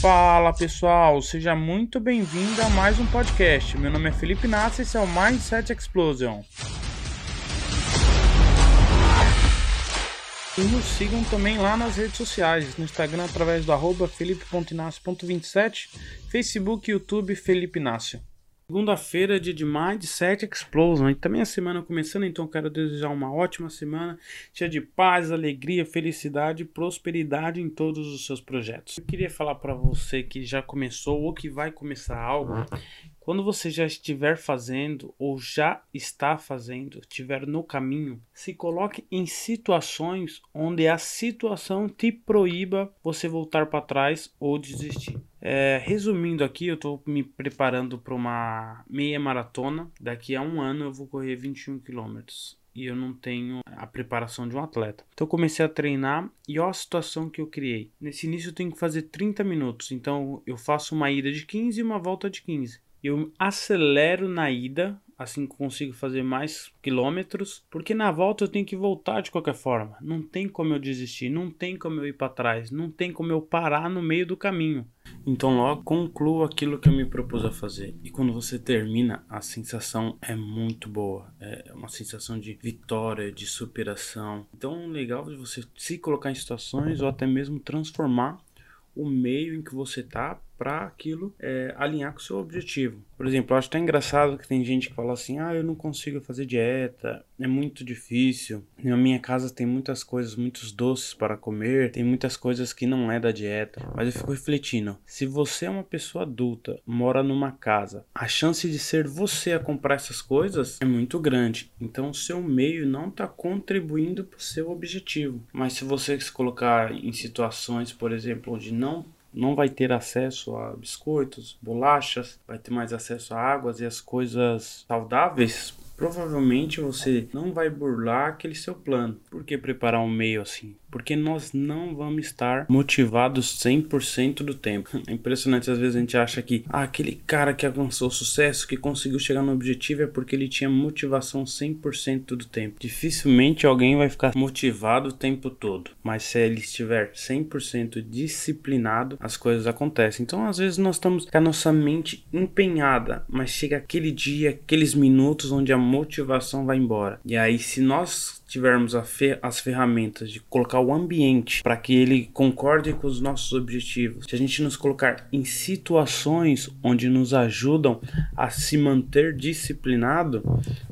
Fala pessoal, seja muito bem-vindo a mais um podcast. Meu nome é Felipe Nassi e esse é o Mindset Explosion. E nos sigam também lá nas redes sociais, no Instagram através do arroba felipe.inácio.27, Facebook e YouTube Felipe Inácio. Segunda-feira, dia de Mindset Explosion. E também a semana começando, então quero desejar uma ótima semana, cheia de paz, alegria, felicidade e prosperidade em todos os seus projetos. Eu queria falar para você que já começou ou que vai começar algo quando você já estiver fazendo ou já está fazendo, estiver no caminho, se coloque em situações onde a situação te proíba você voltar para trás ou desistir. É, resumindo aqui, eu estou me preparando para uma meia maratona. Daqui a um ano eu vou correr 21 quilômetros e eu não tenho a preparação de um atleta. Então eu comecei a treinar e olha a situação que eu criei. Nesse início eu tenho que fazer 30 minutos, então eu faço uma ida de 15 e uma volta de 15 eu acelero na ida, assim consigo fazer mais quilômetros, porque na volta eu tenho que voltar de qualquer forma. Não tem como eu desistir, não tem como eu ir para trás, não tem como eu parar no meio do caminho. Então logo concluo aquilo que eu me propus a fazer. E quando você termina, a sensação é muito boa. É uma sensação de vitória, de superação. Então legal de você se colocar em situações ou até mesmo transformar o meio em que você tá para aquilo é, alinhar com o seu objetivo. Por exemplo, eu acho até engraçado que tem gente que fala assim: ah, eu não consigo fazer dieta, é muito difícil. Na minha casa tem muitas coisas, muitos doces para comer, tem muitas coisas que não é da dieta. Mas eu fico refletindo: se você é uma pessoa adulta, mora numa casa, a chance de ser você a comprar essas coisas é muito grande. Então, o seu meio não está contribuindo para o seu objetivo. Mas se você se colocar em situações, por exemplo, onde não não vai ter acesso a biscoitos, bolachas, vai ter mais acesso a águas e as coisas saudáveis provavelmente você não vai burlar aquele seu plano. Por que preparar um meio assim? Porque nós não vamos estar motivados 100% do tempo. É impressionante, às vezes a gente acha que ah, aquele cara que alcançou sucesso, que conseguiu chegar no objetivo é porque ele tinha motivação 100% do tempo. Dificilmente alguém vai ficar motivado o tempo todo, mas se ele estiver 100% disciplinado, as coisas acontecem. Então, às vezes nós estamos com a nossa mente empenhada, mas chega aquele dia, aqueles minutos onde a motivação vai embora. E aí, se nós tivermos fe as ferramentas de colocar o ambiente para que ele concorde com os nossos objetivos, se a gente nos colocar em situações onde nos ajudam a se manter disciplinado,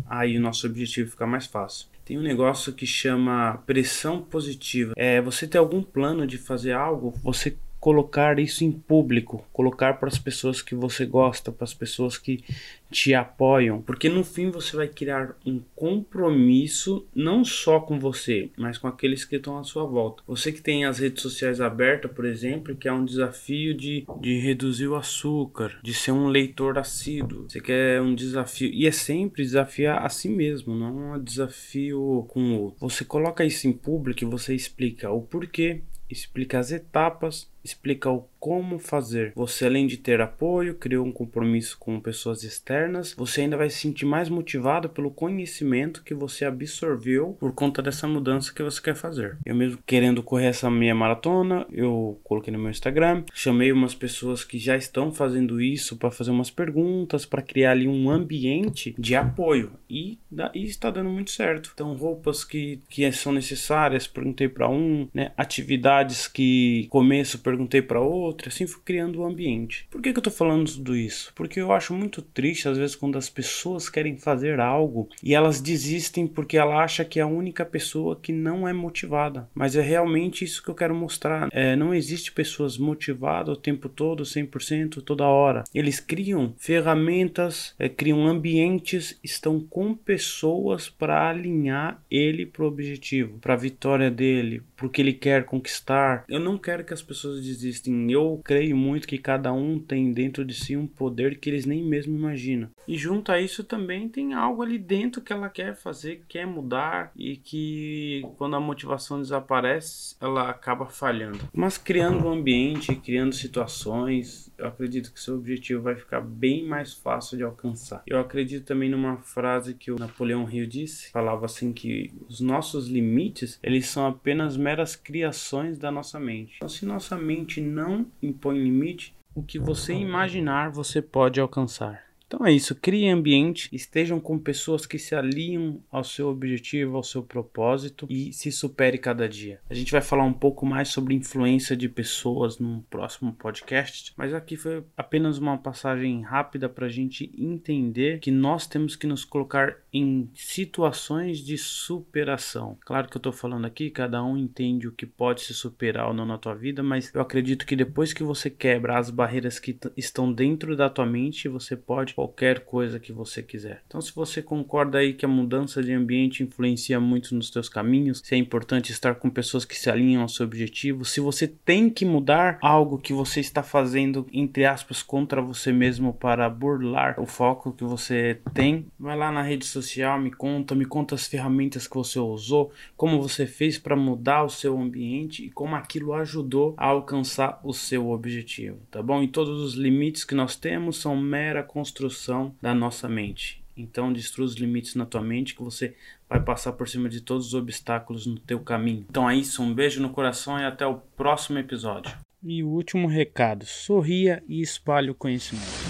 aí o nosso objetivo fica mais fácil tem um negócio que chama pressão positiva. É você ter algum plano de fazer algo, você colocar isso em público, colocar para as pessoas que você gosta, para as pessoas que te apoiam, porque no fim você vai criar um compromisso não só com você, mas com aqueles que estão à sua volta. Você que tem as redes sociais abertas, por exemplo, que é um desafio de, de reduzir o açúcar, de ser um leitor assíduo. Você quer um desafio e é sempre desafiar a si mesmo, não é um desafio com o outro. Você coloca isso em público e você explica o porquê, explica as etapas, explica o como fazer. Você, além de ter apoio, criou um compromisso com pessoas externas, você ainda vai se sentir mais motivado pelo conhecimento que você absorveu por conta dessa mudança que você quer fazer. Eu mesmo querendo correr essa meia maratona, eu coloquei no meu Instagram, chamei umas pessoas que já estão fazendo isso para fazer umas perguntas, para criar ali um ambiente de apoio e, e está dando muito certo. Então, roupas que, que são necessárias, perguntei para um, né, atividades que começo, perguntei para outro, assim fui criando o um ambiente. Por que, que eu tô falando tudo isso? Porque eu acho muito triste às vezes quando as pessoas querem fazer algo e elas desistem porque ela acha que é a única pessoa que não é motivada. Mas é realmente isso que eu quero mostrar. É, não existe pessoas motivadas o tempo todo, 100%, toda hora. Eles criam ferramentas, é, criam ambientes, estão com pessoas para alinhar ele para o objetivo, para a vitória dele, porque ele quer conquistar. Eu não quero que as pessoas desistem. Eu creio muito que cada um tem dentro de si um poder que eles nem mesmo imaginam. E junto a isso também tem algo ali dentro que ela quer fazer, quer mudar e que quando a motivação desaparece, ela acaba falhando. Mas criando um ambiente, criando situações, eu acredito que seu objetivo vai ficar bem mais fácil de alcançar. Eu acredito também numa frase que o Napoleão Hill disse, falava assim que os nossos limites, eles são apenas meras criações da nossa mente. Então se nossa mente mente não impõe limite, o que você imaginar você pode alcançar. Então é isso, crie ambiente, estejam com pessoas que se alinham ao seu objetivo, ao seu propósito e se supere cada dia. A gente vai falar um pouco mais sobre influência de pessoas no próximo podcast, mas aqui foi apenas uma passagem rápida para a gente entender que nós temos que nos colocar em situações de superação. Claro que eu estou falando aqui, cada um entende o que pode se superar ou não na tua vida, mas eu acredito que depois que você quebra as barreiras que estão dentro da tua mente, você pode qualquer coisa que você quiser. Então, se você concorda aí que a mudança de ambiente influencia muito nos teus caminhos, se é importante estar com pessoas que se alinham ao seu objetivo, se você tem que mudar algo que você está fazendo, entre aspas, contra você mesmo para burlar o foco que você tem, vai lá na rede social, me conta, me conta as ferramentas que você usou, como você fez para mudar o seu ambiente e como aquilo ajudou a alcançar o seu objetivo, tá bom? E todos os limites que nós temos são mera construção construção da nossa mente. Então destrua os limites na tua mente que você vai passar por cima de todos os obstáculos no teu caminho. Então é isso, um beijo no coração e até o próximo episódio. E o último recado: sorria e espalhe o conhecimento.